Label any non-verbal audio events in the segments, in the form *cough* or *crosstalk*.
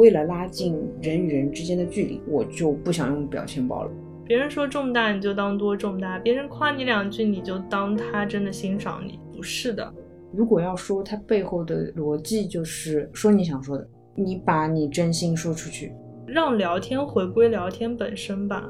为了拉近人与人之间的距离，我就不想用表情包了。别人说重大你就当多重大，别人夸你两句你就当他真的欣赏你，不是的。如果要说它背后的逻辑，就是说你想说的，你把你真心说出去，让聊天回归聊天本身吧。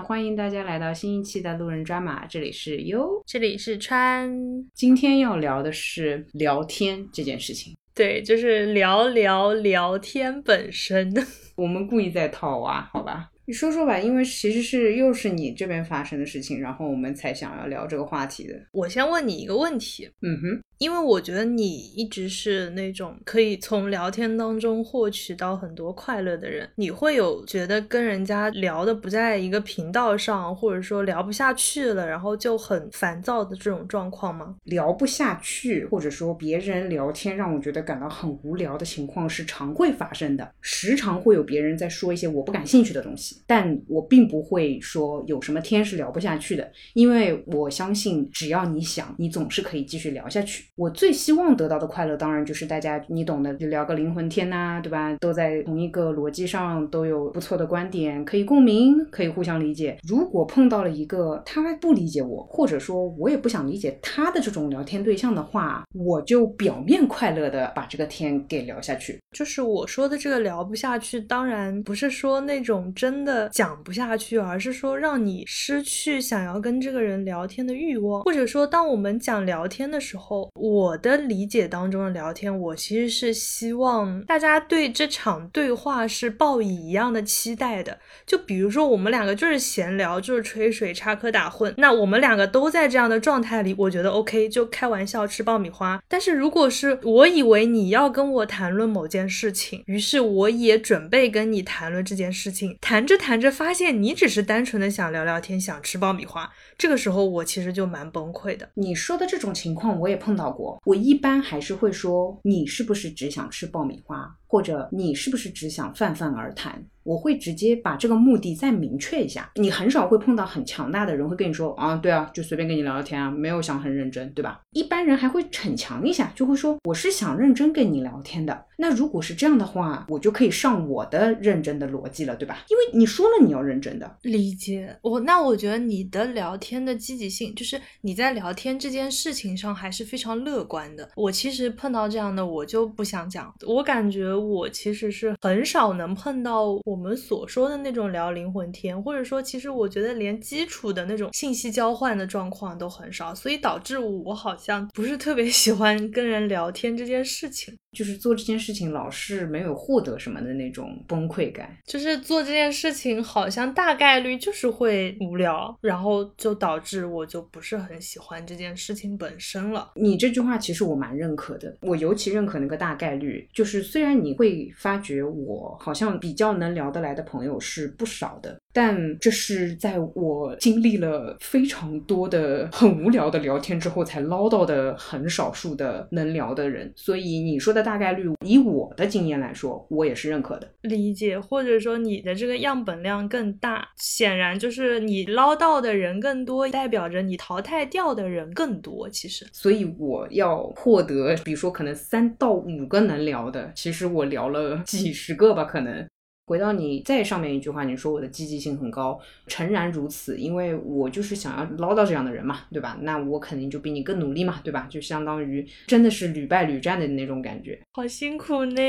那欢迎大家来到新一期的路人抓马，这里是优，这里是川。今天要聊的是聊天这件事情，对，就是聊聊聊天本身。*laughs* 我们故意在套娃，好吧？你说说吧，因为其实是又是你这边发生的事情，然后我们才想要聊这个话题的。我先问你一个问题，嗯哼。因为我觉得你一直是那种可以从聊天当中获取到很多快乐的人，你会有觉得跟人家聊的不在一个频道上，或者说聊不下去了，然后就很烦躁的这种状况吗？聊不下去，或者说别人聊天让我觉得感到很无聊的情况是常会发生的，时常会有别人在说一些我不感兴趣的东西，但我并不会说有什么天是聊不下去的，因为我相信只要你想，你总是可以继续聊下去。我最希望得到的快乐，当然就是大家你懂的，就聊个灵魂天呐，对吧？都在同一个逻辑上，都有不错的观点，可以共鸣，可以互相理解。如果碰到了一个他不理解我，或者说我也不想理解他的这种聊天对象的话，我就表面快乐的把这个天给聊下去。就是我说的这个聊不下去，当然不是说那种真的讲不下去，而是说让你失去想要跟这个人聊天的欲望，或者说当我们讲聊天的时候。我的理解当中的聊天，我其实是希望大家对这场对话是抱以一样的期待的。就比如说，我们两个就是闲聊，就是吹水、插科打诨，那我们两个都在这样的状态里，我觉得 OK，就开玩笑吃爆米花。但是如果是我以为你要跟我谈论某件事情，于是我也准备跟你谈论这件事情，谈着谈着发现你只是单纯的想聊聊天，想吃爆米花，这个时候我其实就蛮崩溃的。你说的这种情况我也碰到过。我一般还是会说，你是不是只想吃爆米花，或者你是不是只想泛泛而谈？我会直接把这个目的再明确一下。你很少会碰到很强大的人会跟你说啊，对啊，就随便跟你聊聊天啊，没有想很认真，对吧？一般人还会逞强一下，就会说我是想认真跟你聊天的。那如果是这样的话，我就可以上我的认真的逻辑了，对吧？因为你说了你要认真的。理解我，那我觉得你的聊天的积极性，就是你在聊天这件事情上还是非常乐观的。我其实碰到这样的，我就不想讲。我感觉我其实是很少能碰到我。们所说的那种聊灵魂天，或者说，其实我觉得连基础的那种信息交换的状况都很少，所以导致我好像不是特别喜欢跟人聊天这件事情。就是做这件事情老是没有获得什么的那种崩溃感，就是做这件事情好像大概率就是会无聊，然后就导致我就不是很喜欢这件事情本身了。你这句话其实我蛮认可的，我尤其认可那个大概率，就是虽然你会发觉我好像比较能聊得来的朋友是不少的。但这是在我经历了非常多的很无聊的聊天之后才捞到的很少数的能聊的人，所以你说的大概率，以我的经验来说，我也是认可的。理解，或者说你的这个样本量更大，显然就是你捞到的人更多，代表着你淘汰掉的人更多。其实，所以我要获得，比如说可能三到五个能聊的，其实我聊了几十个吧，可能。回到你再上面一句话，你说我的积极性很高，诚然如此，因为我就是想要捞到这样的人嘛，对吧？那我肯定就比你更努力嘛，对吧？就相当于真的是屡败屡战的那种感觉，好辛苦呢。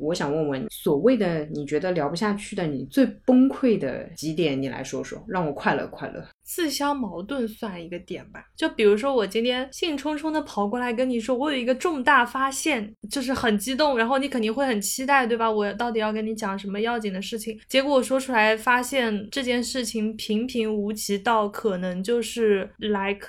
我想问问，所谓的你觉得聊不下去的，你最崩溃的几点，你来说说，让我快乐快乐。自相矛盾算一个点吧，就比如说我今天兴冲冲的跑过来跟你说，我有一个重大发现，就是很激动，然后你肯定会很期待，对吧？我到底要跟你讲什么要紧的事情？结果我说出来，发现这件事情平平无奇到可能就是 like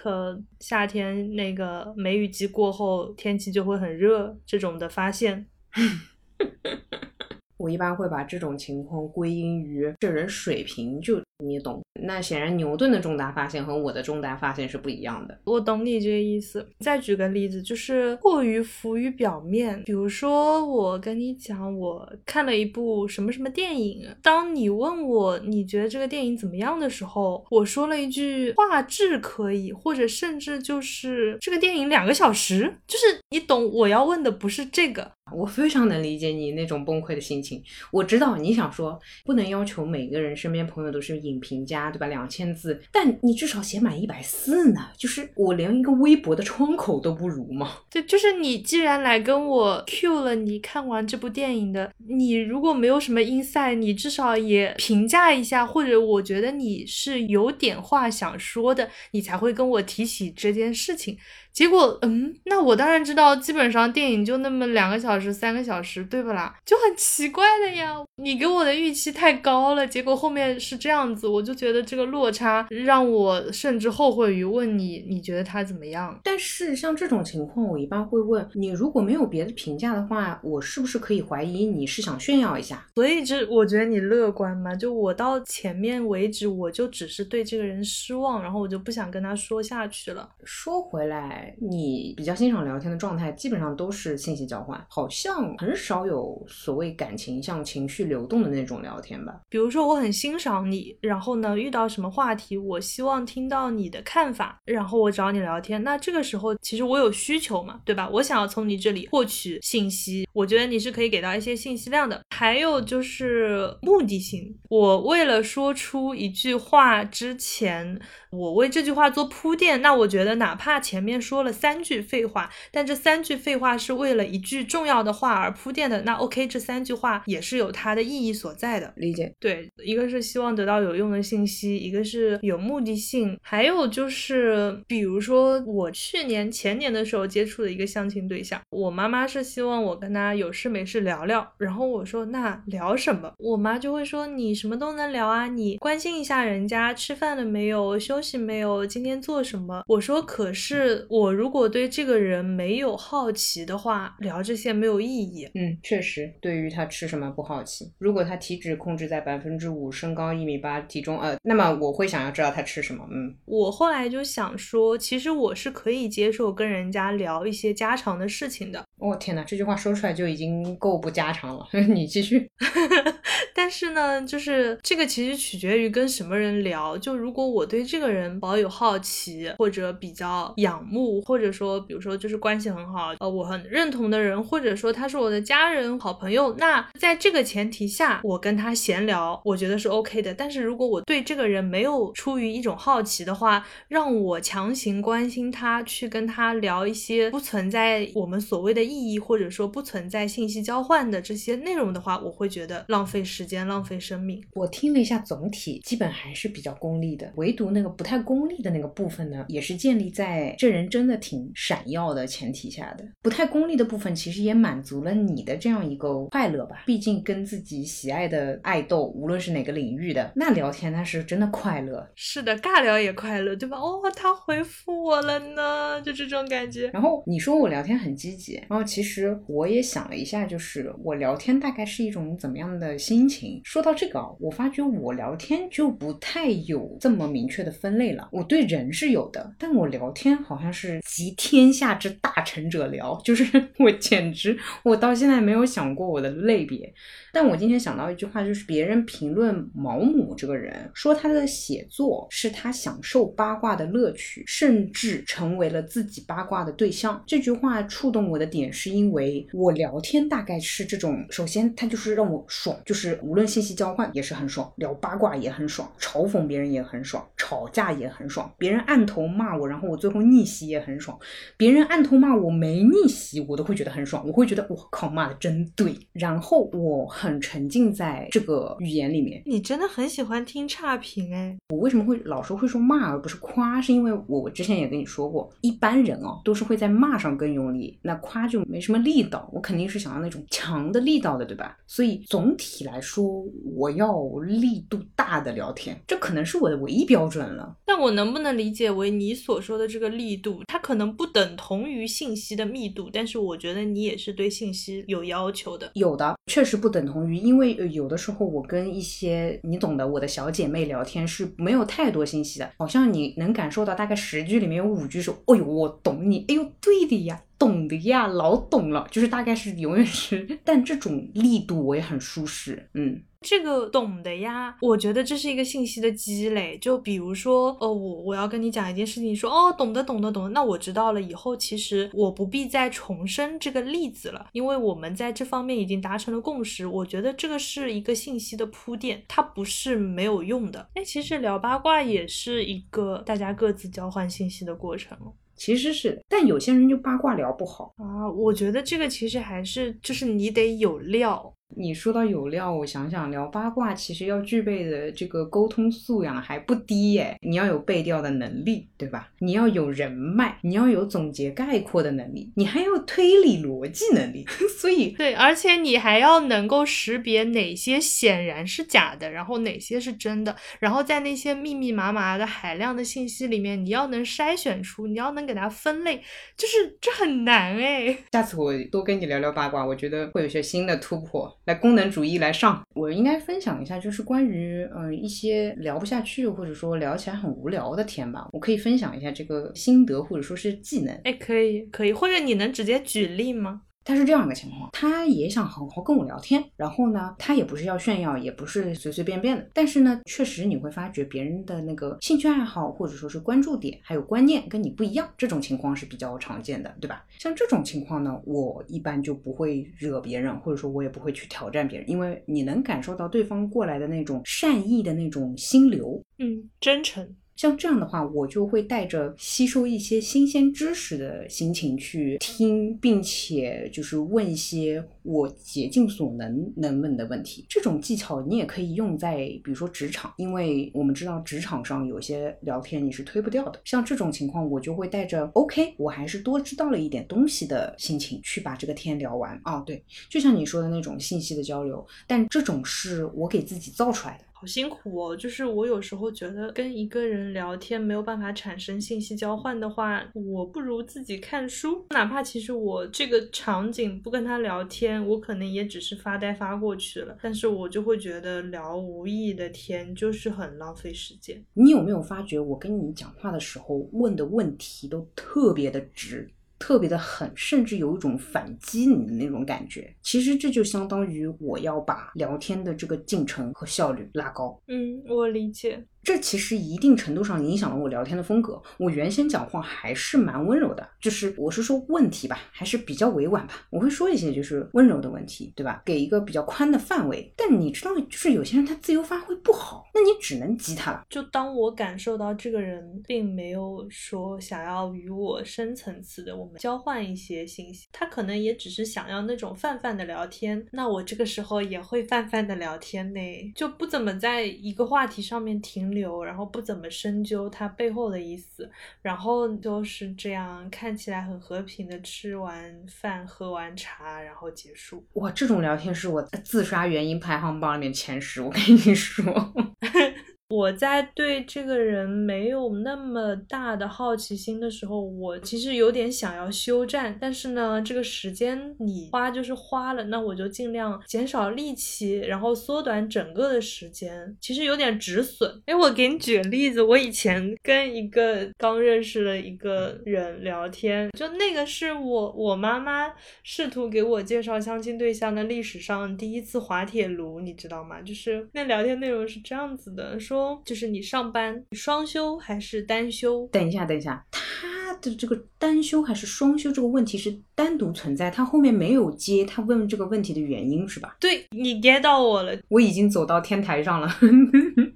夏天那个梅雨季过后天气就会很热这种的发现。*laughs* 我一般会把这种情况归因于这人水平就你懂。那显然牛顿的重大发现和我的重大发现是不一样的。我懂你这个意思。再举个例子，就是过于浮于表面。比如说，我跟你讲，我看了一部什么什么电影，当你问我你觉得这个电影怎么样的时候，我说了一句画质可以，或者甚至就是这个电影两个小时，就是你懂我要问的不是这个。我非常能理解你那种崩溃的心情。我知道你想说，不能要求每个人身边朋友都是影评家，对吧？两千字，但你至少写满一百四呢。就是我连一个微博的窗口都不如吗？对，就是你既然来跟我 Q 了，你看完这部电影的，你如果没有什么 inside，你至少也评价一下，或者我觉得你是有点话想说的，你才会跟我提起这件事情。结果，嗯，那我当然知道，基本上电影就那么两个小时、三个小时，对不啦？就很奇怪的呀，你给我的预期太高了，结果后面是这样子，我就觉得这个落差让我甚至后悔于问你，你觉得他怎么样？但是像这种情况，我一般会问你，如果没有别的评价的话，我是不是可以怀疑你是想炫耀一下？所以这我觉得你乐观嘛，就我到前面为止，我就只是对这个人失望，然后我就不想跟他说下去了。说回来。你比较欣赏聊天的状态，基本上都是信息交换，好像很少有所谓感情像情绪流动的那种聊天吧。比如说，我很欣赏你，然后呢，遇到什么话题，我希望听到你的看法，然后我找你聊天。那这个时候，其实我有需求嘛，对吧？我想要从你这里获取信息，我觉得你是可以给到一些信息量的。还有就是目的性，我为了说出一句话之前，我为这句话做铺垫，那我觉得哪怕前面说。了三句废话，但这三句废话是为了一句重要的话而铺垫的。那 OK，这三句话也是有它的意义所在的。理解对，一个是希望得到有用的信息，一个是有目的性，还有就是，比如说我去年前年的时候接触的一个相亲对象，我妈妈是希望我跟他有事没事聊聊，然后我说那聊什么？我妈就会说你什么都能聊啊，你关心一下人家吃饭了没有，休息没有，今天做什么？我说可是我。我如果对这个人没有好奇的话，聊这些没有意义。嗯，确实，对于他吃什么不好奇。如果他体脂控制在百分之五，身高一米八，体重呃，那么我会想要知道他吃什么。嗯，我后来就想说，其实我是可以接受跟人家聊一些家常的事情的。我天哪，这句话说出来就已经够不家常了。*laughs* 你继续。*laughs* 但是呢，就是这个其实取决于跟什么人聊。就如果我对这个人保有好奇，或者比较仰慕，或者说比如说就是关系很好，呃，我很认同的人，或者或者说他是我的家人、好朋友，那在这个前提下，我跟他闲聊，我觉得是 OK 的。但是如果我对这个人没有出于一种好奇的话，让我强行关心他，去跟他聊一些不存在我们所谓的。意义或者说不存在信息交换的这些内容的话，我会觉得浪费时间、浪费生命。我听了一下，总体基本还是比较功利的，唯独那个不太功利的那个部分呢，也是建立在这人真的挺闪耀的前提下的。不太功利的部分其实也满足了你的这样一个快乐吧。毕竟跟自己喜爱的爱豆，无论是哪个领域的，那聊天那是真的快乐。是的，尬聊也快乐，对吧？哦，他回复我了呢，就这种感觉。然后你说我聊天很积极。然后其实我也想了一下，就是我聊天大概是一种怎么样的心情。说到这个啊，我发觉我聊天就不太有这么明确的分类了。我对人是有的，但我聊天好像是集天下之大成者聊，就是我简直我到现在没有想过我的类别。但我今天想到一句话，就是别人评论毛姆这个人，说他的写作是他享受八卦的乐趣，甚至成为了自己八卦的对象。这句话触动我的点，是因为我聊天大概是这种，首先他就是让我爽，就是无论信息交换也是很爽，聊八卦也很爽，嘲讽别人也很爽，吵架也很爽，别人按头骂我，然后我最后逆袭也很爽，别人按头骂我没逆袭，我都会觉得很爽，我觉得我靠骂的真对，然后我。很沉浸在这个语言里面，你真的很喜欢听差评哎！我为什么会老说会说骂而不是夸？是因为我之前也跟你说过，一般人哦都是会在骂上更用力，那夸就没什么力道。我肯定是想要那种强的力道的，对吧？所以总体来说，我要力度大的聊天，这可能是我的唯一标准了。但我能不能理解为你所说的这个力度，它可能不等同于信息的密度，但是我觉得你也是是对信息有要求的。有的确实不等同于，因为有的时候我跟一些你懂的我的小姐妹聊天是没有太多信息的，好像你能感受到大概十句里面有五句是，哎呦我懂你，哎呦对的呀。懂的呀，老懂了，就是大概是永远是，但这种力度我也很舒适，嗯，这个懂的呀，我觉得这是一个信息的积累，就比如说，呃，我我要跟你讲一件事情，说哦，懂得懂得懂得，那我知道了，以后其实我不必再重申这个例子了，因为我们在这方面已经达成了共识，我觉得这个是一个信息的铺垫，它不是没有用的。哎，其实聊八卦也是一个大家各自交换信息的过程。其实是，但有些人就八卦聊不好啊。我觉得这个其实还是就是你得有料。你说到有料，我想想聊八卦，其实要具备的这个沟通素养还不低耶。你要有背调的能力，对吧？你要有人脉，你要有总结概括的能力，你还要推理逻辑能力。*laughs* 所以，对，而且你还要能够识别哪些显然是假的，然后哪些是真的，然后在那些密密麻麻的海量的信息里面，你要能筛选出，你要能给它分类，就是这很难哎。下次我多跟你聊聊八卦，我觉得会有些新的突破。来功能主义来上，我应该分享一下，就是关于嗯一些聊不下去或者说聊起来很无聊的天吧，我可以分享一下这个心得或者说是技能。哎，可以可以，或者你能直接举例吗？他是这样一个情况，他也想好好跟我聊天，然后呢，他也不是要炫耀，也不是随随便便的，但是呢，确实你会发觉别人的那个兴趣爱好或者说是关注点还有观念跟你不一样，这种情况是比较常见的，对吧？像这种情况呢，我一般就不会惹别人，或者说我也不会去挑战别人，因为你能感受到对方过来的那种善意的那种心流，嗯，真诚。像这样的话，我就会带着吸收一些新鲜知识的心情去听，并且就是问一些我竭尽所能能问的问题。这种技巧你也可以用在比如说职场，因为我们知道职场上有些聊天你是推不掉的。像这种情况，我就会带着 OK，我还是多知道了一点东西的心情去把这个天聊完。哦，对，就像你说的那种信息的交流，但这种是我给自己造出来的。好辛苦哦，就是我有时候觉得跟一个人聊天没有办法产生信息交换的话，我不如自己看书。哪怕其实我这个场景不跟他聊天，我可能也只是发呆发过去了，但是我就会觉得聊无意义的天就是很浪费时间。你有没有发觉我跟你讲话的时候问的问题都特别的直？特别的狠，甚至有一种反击你的那种感觉。其实这就相当于我要把聊天的这个进程和效率拉高。嗯，我理解。这其实一定程度上影响了我聊天的风格。我原先讲话还是蛮温柔的，就是我是说问题吧，还是比较委婉吧。我会说一些就是温柔的问题，对吧？给一个比较宽的范围。但你知道，就是有些人他自由发挥不好，那你只能激他了。就当我感受到这个人并没有说想要与我深层次的我们交换一些信息，他可能也只是想要那种泛泛的聊天。那我这个时候也会泛泛的聊天呢，就不怎么在一个话题上面停。留，然后不怎么深究它背后的意思，然后就是这样看起来很和平的吃完饭、喝完茶，然后结束。哇，这种聊天是我自杀原因排行榜里面前十，我跟你说。*laughs* 我在对这个人没有那么大的好奇心的时候，我其实有点想要休战，但是呢，这个时间你花就是花了，那我就尽量减少力气，然后缩短整个的时间，其实有点止损。哎，我给你举个例子，我以前跟一个刚认识的一个人聊天，就那个是我我妈妈试图给我介绍相亲对象的历史上第一次滑铁卢，你知道吗？就是那聊天内容是这样子的，说。就是你上班双休还是单休？等一下，等一下，他的这个单休还是双休这个问题是单独存在，他后面没有接他问这个问题的原因是吧？对你 get 到我了，我已经走到天台上了。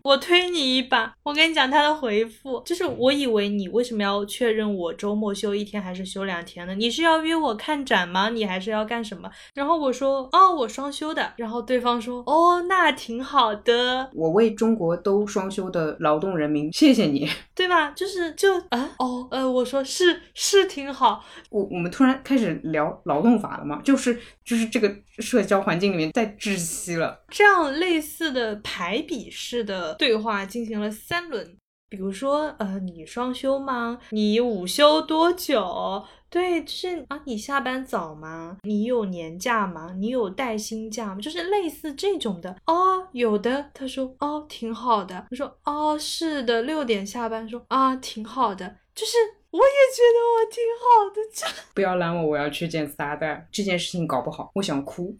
我推你一把，我跟你讲他的回复，就是我以为你为什么要确认我周末休一天还是休两天呢？你是要约我看展吗？你还是要干什么？然后我说哦，我双休的。然后对方说哦，那挺好的。我为中国都双休的劳动人民，谢谢你，对吧？就是就啊哦呃，我说是是挺好。我我们突然开始聊劳动法了嘛？就是就是这个社交环境里面在窒息了。这样类似的排比式的。对话进行了三轮。比如说，呃，你双休吗？你午休多久？对，就是啊，你下班早吗？你有年假吗？你有带薪假吗？就是类似这种的哦，有的。他说哦，挺好的。他说哦，是的，六点下班。说啊，挺好的。就是我也觉得我挺好的。这不要拦我，我要去见撒旦。这件事情搞不好，我想哭。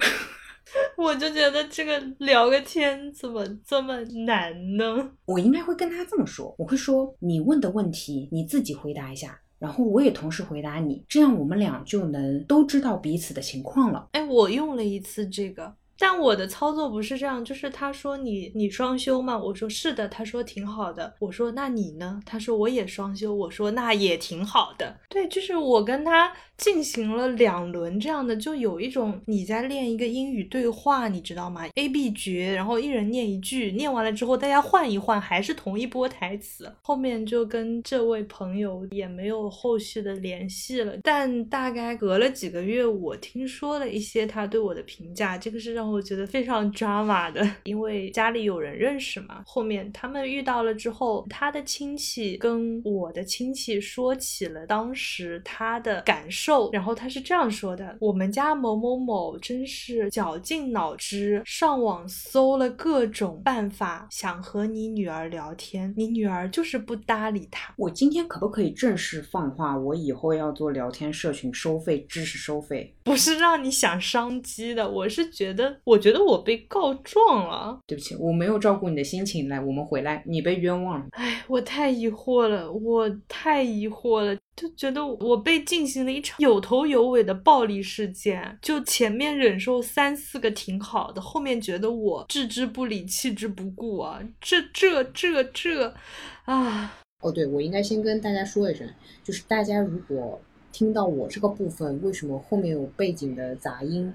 *laughs* 我就觉得这个聊个天怎么这么难呢？*laughs* 我应该会跟他这么说，我会说你问的问题你自己回答一下，然后我也同时回答你，这样我们俩就能都知道彼此的情况了。哎，我用了一次这个。但我的操作不是这样，就是他说你你双休吗？我说是的，他说挺好的。我说那你呢？他说我也双休。我说那也挺好的。对，就是我跟他进行了两轮这样的，就有一种你在练一个英语对话，你知道吗？A B 角，然后一人念一句，念完了之后大家换一换，还是同一波台词。后面就跟这位朋友也没有后续的联系了。但大概隔了几个月，我听说了一些他对我的评价，这个是让。我觉得非常 drama 的，因为家里有人认识嘛。后面他们遇到了之后，他的亲戚跟我的亲戚说起了当时他的感受，然后他是这样说的：“我们家某某某真是绞尽脑汁，上网搜了各种办法，想和你女儿聊天，你女儿就是不搭理他。”我今天可不可以正式放话？我以后要做聊天社群，收费，知识收费，不是让你想商机的，我是觉得。我觉得我被告状了，对不起，我没有照顾你的心情。来，我们回来，你被冤枉了。哎，我太疑惑了，我太疑惑了，就觉得我被进行了一场有头有尾的暴力事件。就前面忍受三四个挺好的，后面觉得我置之不理、弃之不顾啊，这这这这，啊！哦，对，我应该先跟大家说一声，就是大家如果听到我这个部分，为什么后面有背景的杂音？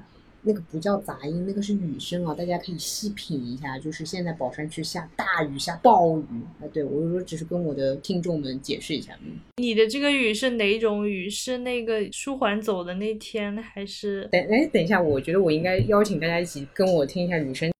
那个不叫杂音，那个是雨声啊，大家可以细品一下。就是现在宝山区下大雨，下暴雨啊！对我就说，只是跟我的听众们解释一下。嗯，你的这个雨是哪种雨？是那个舒缓走的那天，还是？等哎，等一下，我觉得我应该邀请大家一起跟我听一下雨声。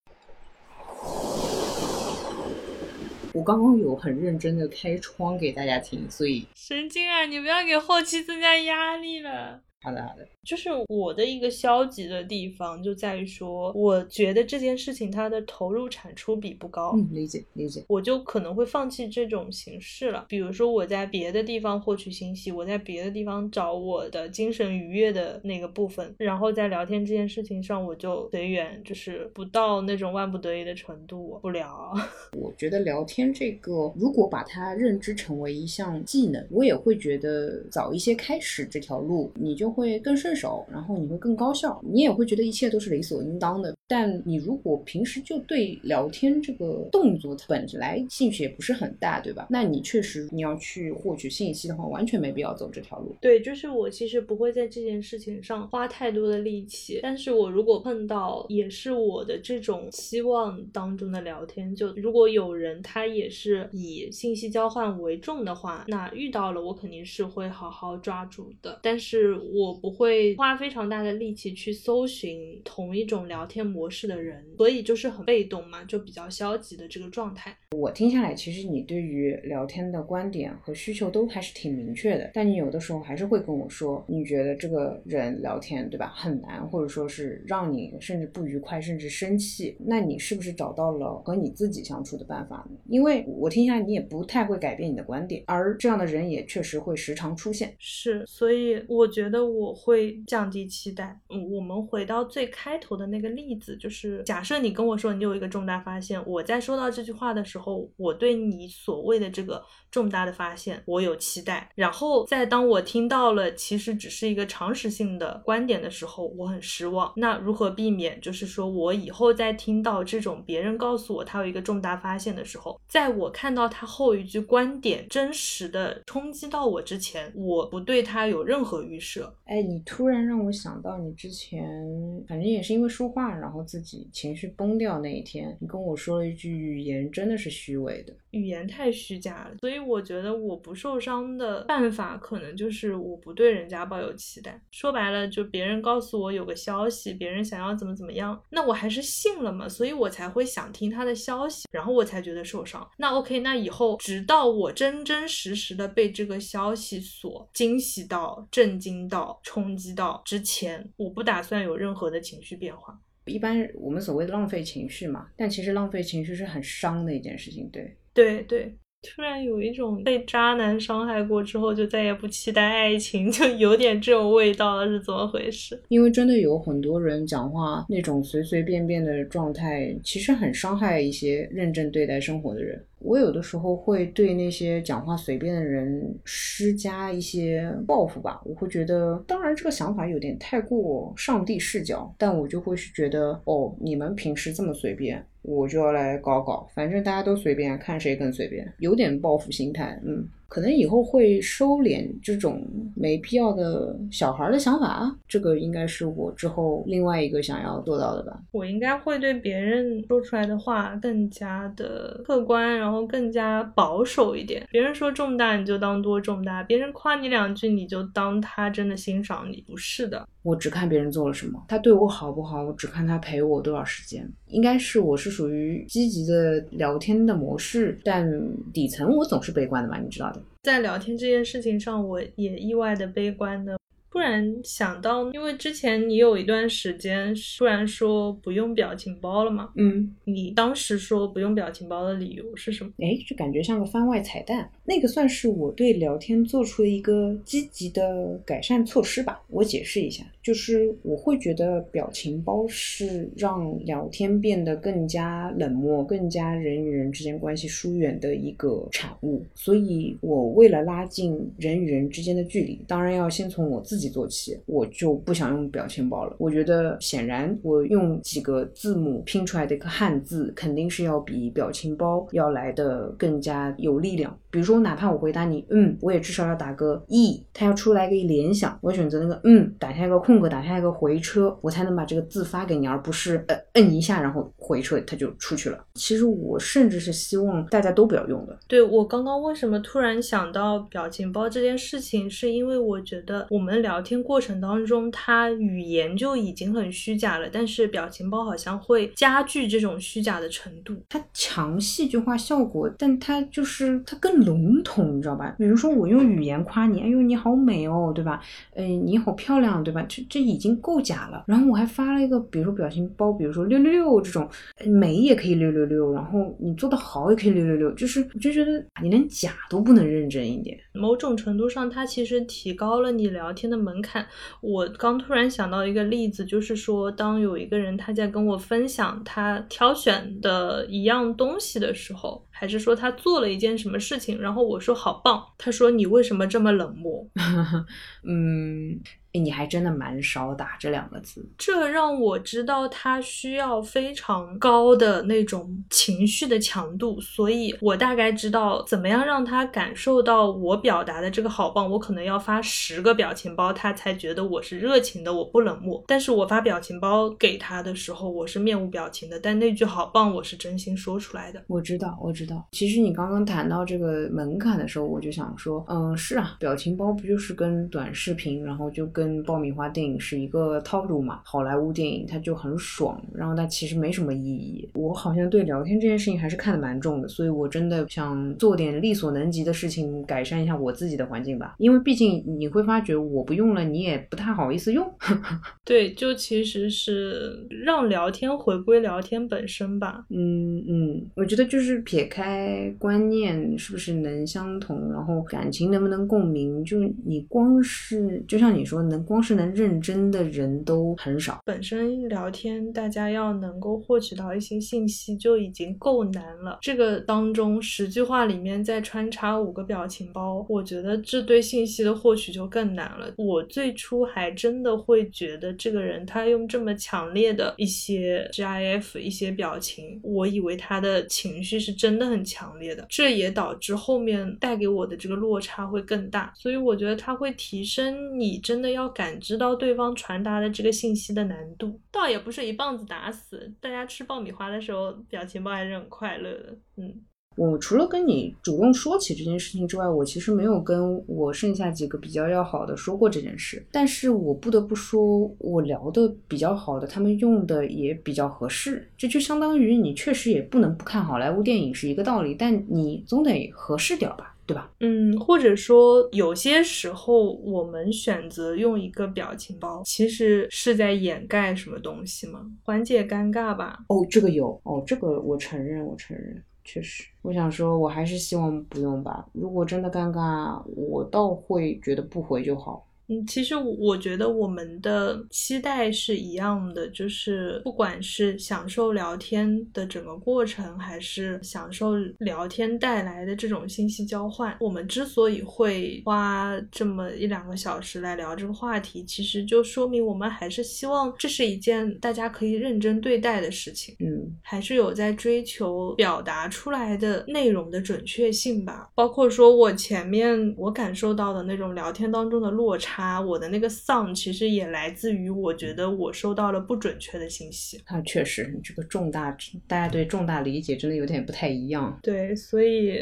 我刚刚有很认真的开窗给大家听，所以神经啊！你不要给后期增加压力了。好的，好的。就是我的一个消极的地方，就在于说，我觉得这件事情它的投入产出比不高。嗯，理解理解。我就可能会放弃这种形式了。比如说我在别的地方获取信息，我在别的地方找我的精神愉悦的那个部分，然后在聊天这件事情上，我就随缘，就是不到那种万不得已的程度不聊。*laughs* 我觉得聊天这个，如果把它认知成为一项技能，我也会觉得早一些开始这条路，你就会更顺手。然后你会更高效，你也会觉得一切都是理所应当的。但你如果平时就对聊天这个动作本来兴趣也不是很大，对吧？那你确实你要去获取信息的话，完全没必要走这条路。对，就是我其实不会在这件事情上花太多的力气。但是我如果碰到也是我的这种期望当中的聊天，就如果有人他也是以信息交换为重的话，那遇到了我肯定是会好好抓住的。但是我不会花。非常大的力气去搜寻同一种聊天模式的人，所以就是很被动嘛，就比较消极的这个状态。我听下来，其实你对于聊天的观点和需求都还是挺明确的，但你有的时候还是会跟我说，你觉得这个人聊天对吧很难，或者说是让你甚至不愉快，甚至生气。那你是不是找到了和你自己相处的办法呢？因为我听下来，你也不太会改变你的观点，而这样的人也确实会时常出现。是，所以我觉得我会降。低期待，嗯，我们回到最开头的那个例子，就是假设你跟我说你有一个重大发现，我在说到这句话的时候，后我对你所谓的这个重大的发现，我有期待，然后在当我听到了其实只是一个常识性的观点的时候，我很失望。那如何避免？就是说我以后在听到这种别人告诉我他有一个重大发现的时候，在我看到他后一句观点真实的冲击到我之前，我不对他有任何预设。哎，你突然。让我想到你之前，反正也是因为说话，然后自己情绪崩掉那一天，你跟我说了一句语言，真的是虚伪的。语言太虚假了，所以我觉得我不受伤的办法，可能就是我不对人家抱有期待。说白了，就别人告诉我有个消息，别人想要怎么怎么样，那我还是信了嘛，所以我才会想听他的消息，然后我才觉得受伤。那 OK，那以后直到我真真实实的被这个消息所惊喜到、震惊到、冲击到之前，我不打算有任何的情绪变化。一般我们所谓的浪费情绪嘛，但其实浪费情绪是很伤的一件事情，对。对对，突然有一种被渣男伤害过之后就再也不期待爱情，就有点这种味道了，是怎么回事？因为真的有很多人讲话那种随随便便的状态，其实很伤害一些认真对待生活的人。我有的时候会对那些讲话随便的人施加一些报复吧，我会觉得，当然这个想法有点太过上帝视角，但我就会是觉得，哦，你们平时这么随便，我就要来搞搞，反正大家都随便，看谁更随便，有点报复心态，嗯。可能以后会收敛这种没必要的小孩的想法，这个应该是我之后另外一个想要做到的吧。我应该会对别人说出来的话更加的客观，然后更加保守一点。别人说重大你就当多重大，别人夸你两句你就当他真的欣赏你，不是的。我只看别人做了什么，他对我好不好，我只看他陪我多少时间。应该是我是属于积极的聊天的模式，但底层我总是悲观的嘛，你知道的。在聊天这件事情上，我也意外的悲观的。突然想到，因为之前你有一段时间突然说不用表情包了嘛，嗯，你当时说不用表情包的理由是什么？哎，就感觉像个番外彩蛋。那个算是我对聊天做出的一个积极的改善措施吧。我解释一下，就是我会觉得表情包是让聊天变得更加冷漠、更加人与人之间关系疏远的一个产物。所以，我为了拉近人与人之间的距离，当然要先从我自自己做起。我就不想用表情包了。我觉得，显然我用几个字母拼出来的一个汉字，肯定是要比表情包要来的更加有力量。比如说。哪怕我回答你，嗯，我也至少要打个 e，它要出来一个联想，我选择那个嗯，打下一个空格，打下一个回车，我才能把这个字发给你，而不是呃摁一下然后回车它就出去了。其实我甚至是希望大家都不要用的。对我刚刚为什么突然想到表情包这件事情，是因为我觉得我们聊天过程当中，他语言就已经很虚假了，但是表情包好像会加剧这种虚假的程度，它强戏剧化效果，但它就是它更。笼统，你知道吧？比如说我用语言夸你，哎呦你好美哦，对吧？哎你好漂亮，对吧？这这已经够假了。然后我还发了一个，比如说表情包，比如说六六六这种，美也可以六六六，然后你做的好也可以六六六，就是我就觉得你连假都不能认真一点。某种程度上，它其实提高了你聊天的门槛。我刚突然想到一个例子，就是说当有一个人他在跟我分享他挑选的一样东西的时候。还是说他做了一件什么事情，然后我说好棒，他说你为什么这么冷漠？*laughs* 嗯。你还真的蛮少打这两个字，这让我知道他需要非常高的那种情绪的强度，所以我大概知道怎么样让他感受到我表达的这个好棒。我可能要发十个表情包，他才觉得我是热情的，我不冷漠。但是我发表情包给他的时候，我是面无表情的，但那句好棒，我是真心说出来的。我知道，我知道。其实你刚刚谈到这个门槛的时候，我就想说，嗯，是啊，表情包不就是跟短视频，然后就跟。跟爆米花电影是一个套路嘛？好莱坞电影它就很爽，然后它其实没什么意义。我好像对聊天这件事情还是看得蛮重的，所以我真的想做点力所能及的事情，改善一下我自己的环境吧。因为毕竟你会发觉我不用了，你也不太好意思用。*laughs* 对，就其实是让聊天回归聊天本身吧。嗯嗯，我觉得就是撇开开观念是不是能相同，然后感情能不能共鸣，就你光是就像你说。能光是能认真的人都很少。本身聊天，大家要能够获取到一些信息就已经够难了。这个当中十句话里面再穿插五个表情包，我觉得这对信息的获取就更难了。我最初还真的会觉得这个人他用这么强烈的一些 GIF 一些表情，我以为他的情绪是真的很强烈的。这也导致后面带给我的这个落差会更大。所以我觉得它会提升你真的。要感知到对方传达的这个信息的难度，倒也不是一棒子打死。大家吃爆米花的时候，表情包还是很快乐的。嗯。我除了跟你主动说起这件事情之外，我其实没有跟我剩下几个比较要好的说过这件事。但是我不得不说，我聊的比较好的，他们用的也比较合适。这就相当于你确实也不能不看好莱坞电影是一个道理，但你总得合适点吧。对吧？嗯，或者说有些时候我们选择用一个表情包，其实是在掩盖什么东西吗？缓解尴尬吧。哦，这个有哦，这个我承认，我承认，确实。我想说，我还是希望不用吧。如果真的尴尬，我倒会觉得不回就好。嗯，其实我觉得我们的期待是一样的，就是不管是享受聊天的整个过程，还是享受聊天带来的这种信息交换，我们之所以会花这么一两个小时来聊这个话题，其实就说明我们还是希望这是一件大家可以认真对待的事情。嗯，还是有在追求表达出来的内容的准确性吧。包括说我前面我感受到的那种聊天当中的落差。他我的那个丧其实也来自于我觉得我收到了不准确的信息。啊，确实，你这个重大，大家对重大理解真的有点不太一样。对，所以。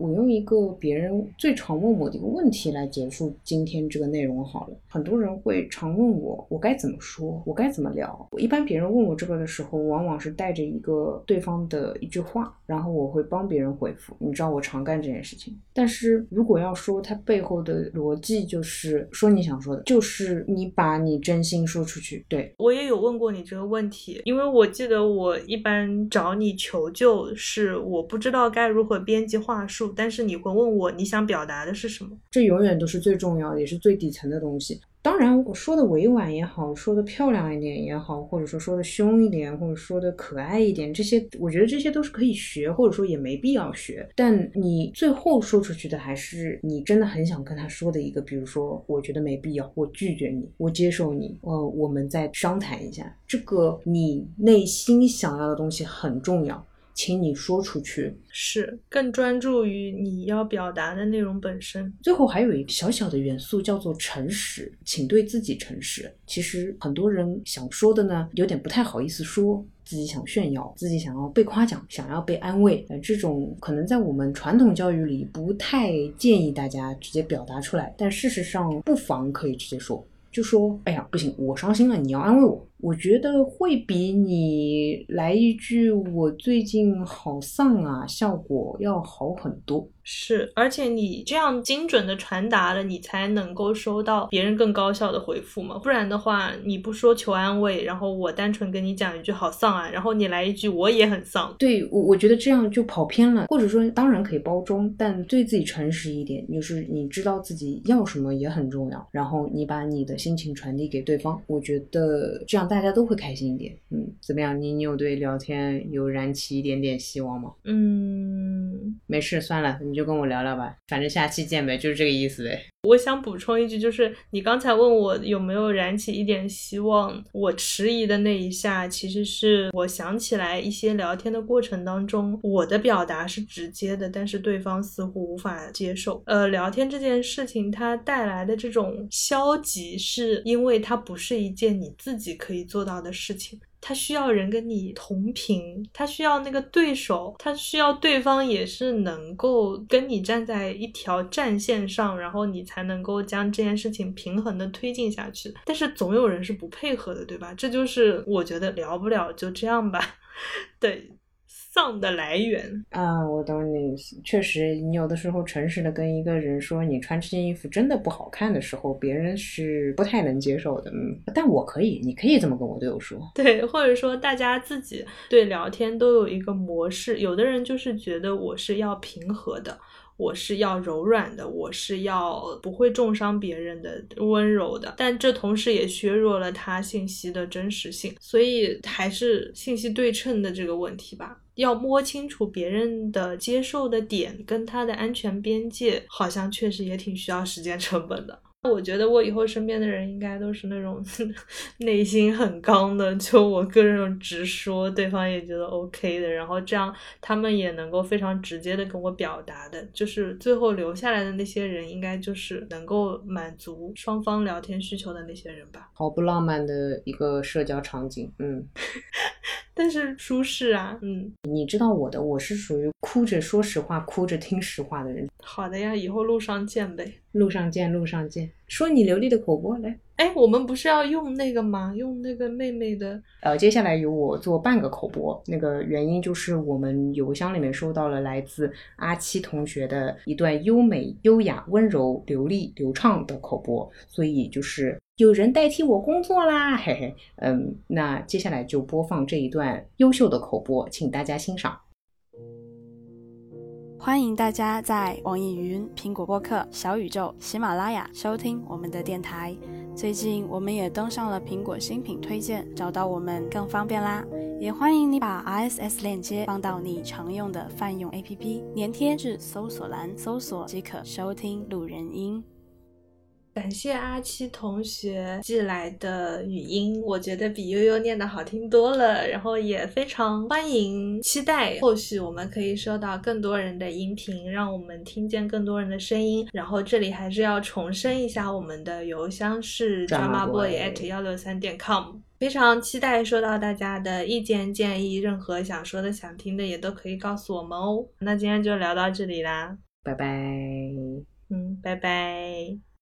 我用一个别人最常问我的一个问题来结束今天这个内容好了。很多人会常问我，我该怎么说，我该怎么聊。我一般别人问我这个的时候，往往是带着一个对方的一句话，然后我会帮别人回复。你知道我常干这件事情。但是如果要说它背后的逻辑，就是说你想说的，就是你把你真心说出去。对我也有问过你这个问题，因为我记得我一般找你求救是我不知道该如何编辑话术。但是你会问我你想表达的是什么？这永远都是最重要的，也是最底层的东西。当然，我说的委婉也好，说的漂亮一点也好，或者说说的凶一点，或者说的可爱一点，这些我觉得这些都是可以学，或者说也没必要学。但你最后说出去的还是你真的很想跟他说的一个，比如说，我觉得没必要，我拒绝你，我接受你，呃，我们再商谈一下。这个你内心想要的东西很重要。请你说出去，是更专注于你要表达的内容本身。最后还有一个小小的元素叫做诚实，请对自己诚实。其实很多人想说的呢，有点不太好意思说，自己想炫耀，自己想要被夸奖，想要被安慰。呃，这种可能在我们传统教育里不太建议大家直接表达出来，但事实上不妨可以直接说。就说，哎呀，不行，我伤心了，你要安慰我。我觉得会比你来一句“我最近好丧啊”效果要好很多。是，而且你这样精准的传达了，你才能够收到别人更高效的回复嘛。不然的话，你不说求安慰，然后我单纯跟你讲一句“好丧啊”，然后你来一句“我也很丧”。对，我我觉得这样就跑偏了。或者说，当然可以包装，但对自己诚实一点，就是你知道自己要什么也很重要。然后你把你的心情传递给对方，我觉得这样大家都会开心一点。嗯，怎么样？你你有对聊天有燃起一点点希望吗？嗯，没事，算了。你就跟我聊聊吧，反正下期见呗，就是这个意思呗。我想补充一句，就是你刚才问我有没有燃起一点希望，我迟疑的那一下，其实是我想起来一些聊天的过程当中，我的表达是直接的，但是对方似乎无法接受。呃，聊天这件事情它带来的这种消极，是因为它不是一件你自己可以做到的事情。他需要人跟你同频，他需要那个对手，他需要对方也是能够跟你站在一条战线上，然后你才能够将这件事情平衡的推进下去。但是总有人是不配合的，对吧？这就是我觉得聊不了就这样吧，*laughs* 对。丧的来源啊，我懂你意思。确实，你有的时候诚实的跟一个人说你穿这件衣服真的不好看的时候，别人是不太能接受的。嗯，但我可以，你可以这么跟我队友说。*laughs* 对，或者说大家自己对聊天都有一个模式。有的人就是觉得我是要平和的。我是要柔软的，我是要不会重伤别人的温柔的，但这同时也削弱了他信息的真实性，所以还是信息对称的这个问题吧，要摸清楚别人的接受的点跟他的安全边界，好像确实也挺需要时间成本的。我觉得我以后身边的人应该都是那种 *laughs* 内心很刚的，就我个人直说，对方也觉得 OK 的，然后这样他们也能够非常直接的跟我表达的，就是最后留下来的那些人，应该就是能够满足双方聊天需求的那些人吧。好不浪漫的一个社交场景，嗯。*laughs* 但是舒适啊，嗯，你知道我的，我是属于哭着说实话，哭着听实话的人。好的呀，以后路上见呗。路上见，路上见。说你流利的口播来。哎，我们不是要用那个吗？用那个妹妹的。呃，接下来由我做半个口播。那个原因就是我们邮箱里面收到了来自阿七同学的一段优美、优雅、温柔、流利、流畅的口播，所以就是有人代替我工作啦，*laughs* 嘿嘿。嗯，那接下来就播放这一段优秀的口播，请大家欣赏。欢迎大家在网易云、苹果播客、小宇宙、喜马拉雅收听我们的电台。最近我们也登上了苹果新品推荐，找到我们更方便啦。也欢迎你把 RSS 链接放到你常用的泛用 APP，粘贴至搜索栏搜索即可收听路人音。感谢阿七同学寄来的语音，我觉得比悠悠念的好听多了。然后也非常欢迎，期待后续我们可以收到更多人的音频，让我们听见更多人的声音。然后这里还是要重申一下，我们的邮箱是 dramaboy at 幺六三点 com。非常期待收到大家的意见建议，任何想说的、想听的也都可以告诉我们哦。那今天就聊到这里啦，拜拜。嗯，拜拜。